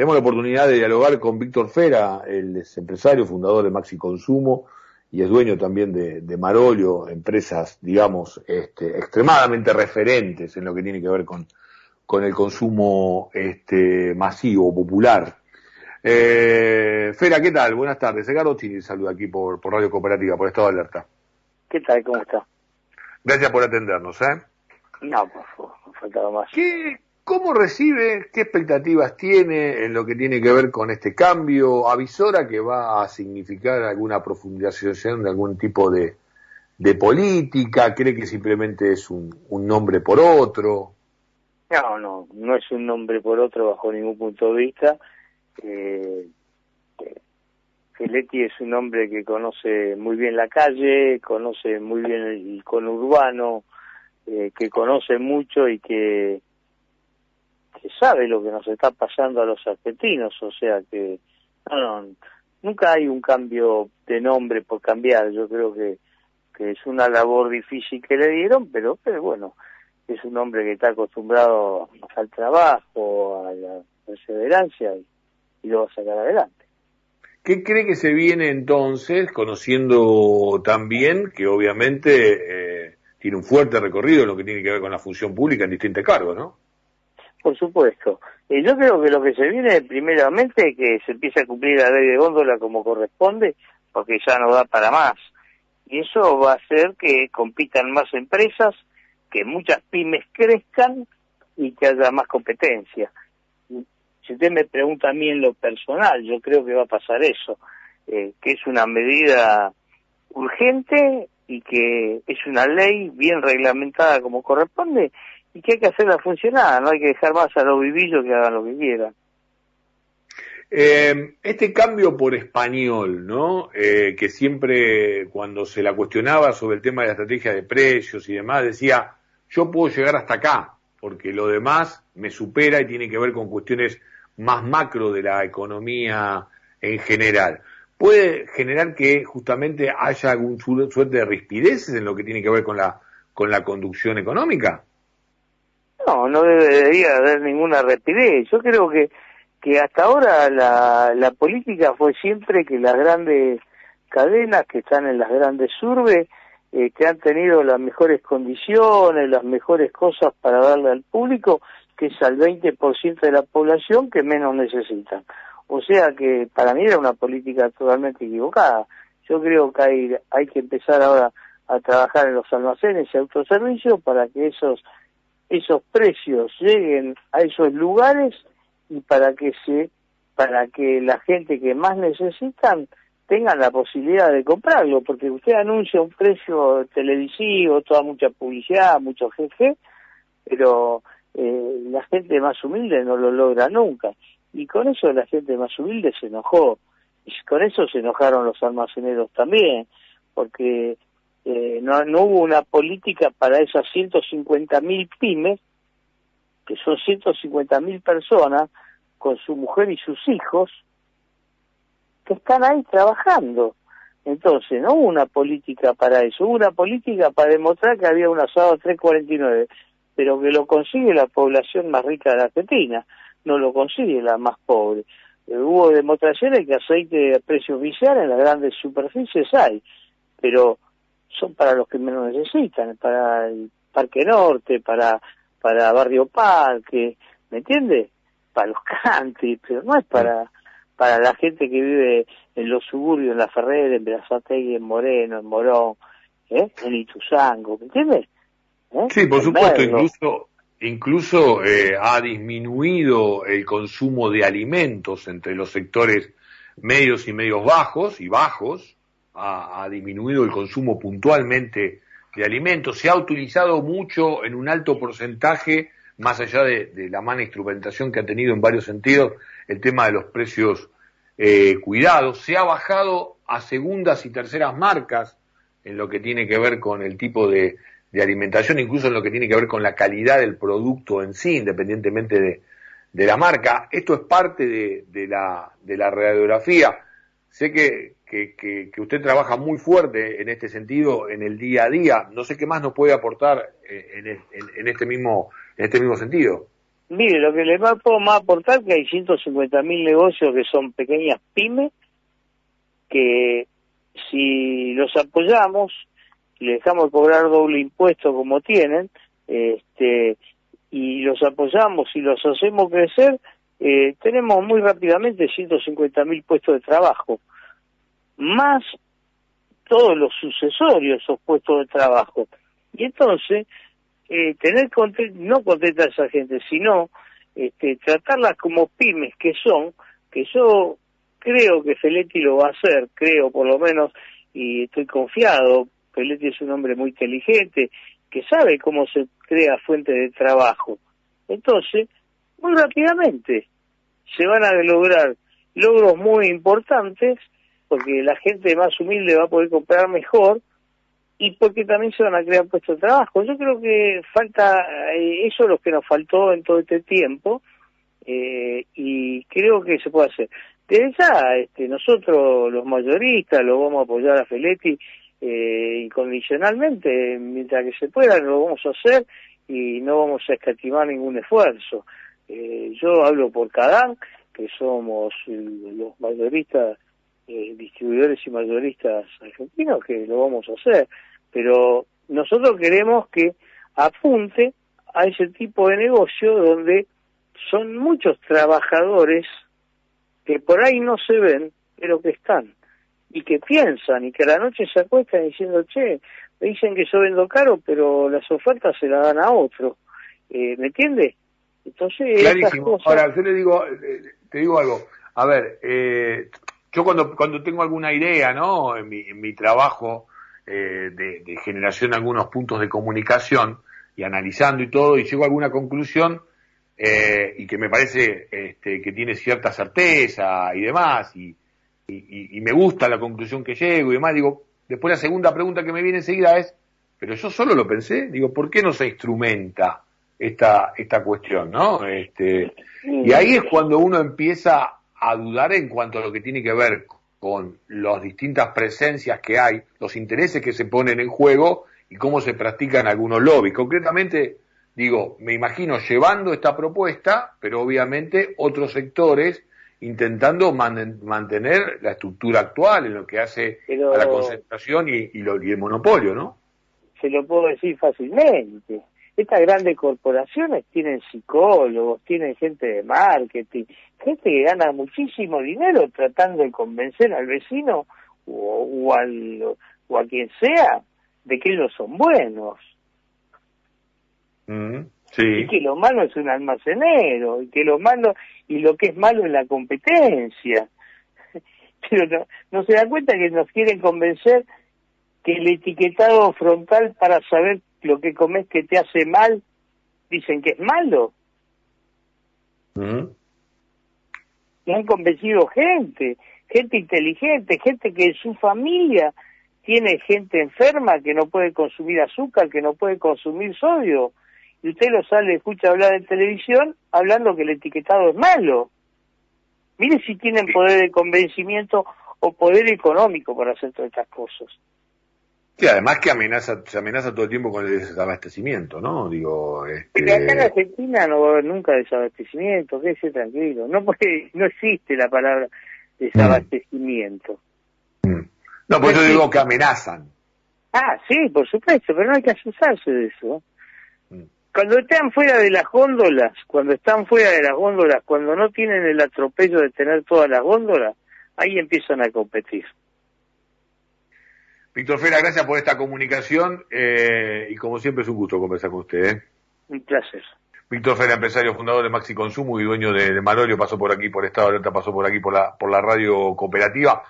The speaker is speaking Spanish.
Tenemos la oportunidad de dialogar con Víctor Fera, el es empresario, fundador de Maxi Consumo y es dueño también de, de Marolio, empresas, digamos, este, extremadamente referentes en lo que tiene que ver con, con el consumo este, masivo, popular. Eh, Fera, ¿qué tal? Buenas tardes. Edgardo Chini saluda aquí por, por Radio Cooperativa, por Estado de Alerta. ¿Qué tal? ¿Cómo está? Gracias por atendernos, ¿eh? No, por favor, no faltaba más. ¿Qué, ¿Cómo recibe, qué expectativas tiene en lo que tiene que ver con este cambio? ¿Avisora que va a significar alguna profundización de algún tipo de, política? ¿Cree que simplemente es un, nombre por otro? No, no, no es un nombre por otro bajo ningún punto de vista. Eh, Feletti es un hombre que conoce muy bien la calle, conoce muy bien el conurbano, eh, que conoce mucho y que, que sabe lo que nos está pasando a los argentinos, o sea que no, nunca hay un cambio de nombre por cambiar, yo creo que, que es una labor difícil que le dieron, pero, pero bueno, es un hombre que está acostumbrado al trabajo, a la perseverancia y, y lo va a sacar adelante. ¿Qué cree que se viene entonces, conociendo también que obviamente eh, tiene un fuerte recorrido en lo que tiene que ver con la función pública en distintos cargos, ¿no? Por supuesto. Eh, yo creo que lo que se viene, primeramente, que se empiece a cumplir la ley de góndola como corresponde, porque ya no da para más. Y eso va a hacer que compitan más empresas, que muchas pymes crezcan y que haya más competencia. Si usted me pregunta a mí en lo personal, yo creo que va a pasar eso, eh, que es una medida urgente y que es una ley bien reglamentada como corresponde y que hay que hacerla funcionar, no hay que dejar más a los vivillos que hagan lo que quieran. Eh, este cambio por español, ¿no? Eh, que siempre cuando se la cuestionaba sobre el tema de la estrategia de precios y demás, decía, yo puedo llegar hasta acá, porque lo demás me supera y tiene que ver con cuestiones más macro de la economía en general. ¿Puede generar que justamente haya algún suerte de rispideces en lo que tiene que ver con la, con la conducción económica? No, no debería haber ninguna rapidez. Yo creo que, que hasta ahora la, la política fue siempre que las grandes cadenas que están en las grandes urbes, que han tenido las mejores condiciones, las mejores cosas para darle al público, que es al 20% de la población que menos necesitan. O sea que para mí era una política totalmente equivocada. Yo creo que hay, hay que empezar ahora a trabajar en los almacenes y autoservicios para que esos esos precios lleguen a esos lugares y para que se para que la gente que más necesitan tengan la posibilidad de comprarlo, porque usted anuncia un precio televisivo, toda mucha publicidad, mucho jefe, pero eh, la gente más humilde no lo logra nunca. Y con eso la gente más humilde se enojó. Y con eso se enojaron los almaceneros también, porque eh, no, no hubo una política para esas 150 mil pymes, que son 150 mil personas, con su mujer y sus hijos, que están ahí trabajando. Entonces, no hubo una política para eso, hubo una política para demostrar que había un asado 349 pero que lo consigue la población más rica de la Argentina, no lo consigue la más pobre. Eh, hubo demostraciones que aceite a precio oficial en las grandes superficies hay, pero son para los que menos necesitan, para el Parque Norte, para para Barrio Parque, ¿me entiende? Para los cantis, pero no es para para la gente que vive en los suburbios, en La Ferrera, en Berazategui, en Moreno, en Morón, ¿eh? en Ituzango, ¿me entiendes? ¿Eh? Sí, por supuesto, incluso, incluso eh, ha disminuido el consumo de alimentos entre los sectores medios y medios bajos y bajos, ha, ha, disminuido el consumo puntualmente de alimentos, se ha utilizado mucho en un alto porcentaje, más allá de, la mala instrumentación que ha tenido en varios sentidos, el tema de los precios eh, cuidados, se ha bajado a segundas y terceras marcas en lo que tiene que ver con el tipo de, de alimentación, incluso en lo que tiene que ver con la calidad del producto en sí, independientemente de, de la marca. Esto es parte de, de, la, de la radiografía. Sé que, que, usted trabaja muy fuerte en este sentido en el día a día. No sé qué más nos puede aportar eh, en este mismo en este mismo sentido. Mire, lo que le puedo más aportar que hay 150 mil negocios que son pequeñas pymes que si los apoyamos, les dejamos cobrar doble impuesto como tienen, este, y los apoyamos y los hacemos crecer, eh, tenemos muy rápidamente 150 mil puestos de trabajo, más todos los sucesorios esos puestos de trabajo. Y entonces, eh, tener no contenta a esa gente, sino este, tratarlas como pymes que son, que yo creo que Feletti lo va a hacer, creo por lo menos, y estoy confiado, Feletti es un hombre muy inteligente, que sabe cómo se crea fuente de trabajo. Entonces, muy rápidamente se van a lograr logros muy importantes porque la gente más humilde va a poder comprar mejor y porque también se van a crear puestos de trabajo. Yo creo que falta, eh, eso es lo que nos faltó en todo este tiempo eh, y creo que se puede hacer. Desde ya, este, nosotros los mayoristas lo vamos a apoyar a Feletti eh, incondicionalmente, mientras que se pueda lo vamos a hacer y no vamos a escatimar ningún esfuerzo. Eh, yo hablo por Cadán, que somos los mayoristas, eh, distribuidores y mayoristas argentinos, que lo vamos a hacer, pero nosotros queremos que apunte a ese tipo de negocio donde son muchos trabajadores que por ahí no se ven, pero que están y que piensan y que a la noche se acuestan diciendo, che, me dicen que yo vendo caro, pero las ofertas se las dan a otro. Eh, ¿Me entiende? Entonces, Clarísimo. Ahora, yo le digo, eh, te digo algo. A ver, eh, yo cuando, cuando tengo alguna idea, ¿no? En mi, en mi trabajo eh, de, de, generación de algunos puntos de comunicación y analizando y todo, y llego a alguna conclusión eh, y que me parece este, que tiene cierta certeza y demás, y, y, me gusta la conclusión que llego y demás, digo, después la segunda pregunta que me viene enseguida es, pero yo solo lo pensé, digo, ¿por qué no se instrumenta esta, esta cuestión, no? Este, y ahí es cuando uno empieza a dudar en cuanto a lo que tiene que ver con las distintas presencias que hay, los intereses que se ponen en juego y cómo se practican algunos lobbies. Concretamente, digo, me imagino llevando esta propuesta, pero obviamente otros sectores intentando mantener la estructura actual en lo que hace a la concentración y, y, y el monopolio, ¿no? Se lo puedo decir fácilmente. Estas grandes corporaciones tienen psicólogos, tienen gente de marketing, gente que gana muchísimo dinero tratando de convencer al vecino o, al, o a quien sea de que ellos son buenos. Mm, sí. Y que lo malo es un almacenero, y que lo malo, y lo que es malo es la competencia. Pero no, no se da cuenta que nos quieren convencer que el etiquetado frontal para saber lo que comes que te hace mal, dicen que es malo. Mm. Y han convencido gente, gente inteligente, gente que en su familia tiene gente enferma que no puede consumir azúcar, que no puede consumir sodio. Y usted lo sale, escucha hablar en televisión hablando que el etiquetado es malo. Mire si tienen poder de convencimiento o poder económico para hacer todas estas cosas. Sí, además que amenaza, se amenaza todo el tiempo con el desabastecimiento, ¿no? Digo, este... acá en Argentina no va a haber nunca desabastecimiento, quédese tranquilo. No porque no existe la palabra desabastecimiento. Mm. No, por eso digo que amenazan. Ah, sí, por supuesto, pero no hay que asustarse de eso. Mm. Cuando están fuera de las góndolas, cuando están fuera de las góndolas, cuando no tienen el atropello de tener todas las góndolas, ahí empiezan a competir. Víctor Fera, gracias por esta comunicación eh, y como siempre es un gusto conversar con usted. ¿eh? Un placer. Víctor Fera, empresario, fundador de Maxi Consumo y dueño de, de Marolio, pasó por aquí por Estado de Alerta, pasó por aquí por la, por la radio cooperativa.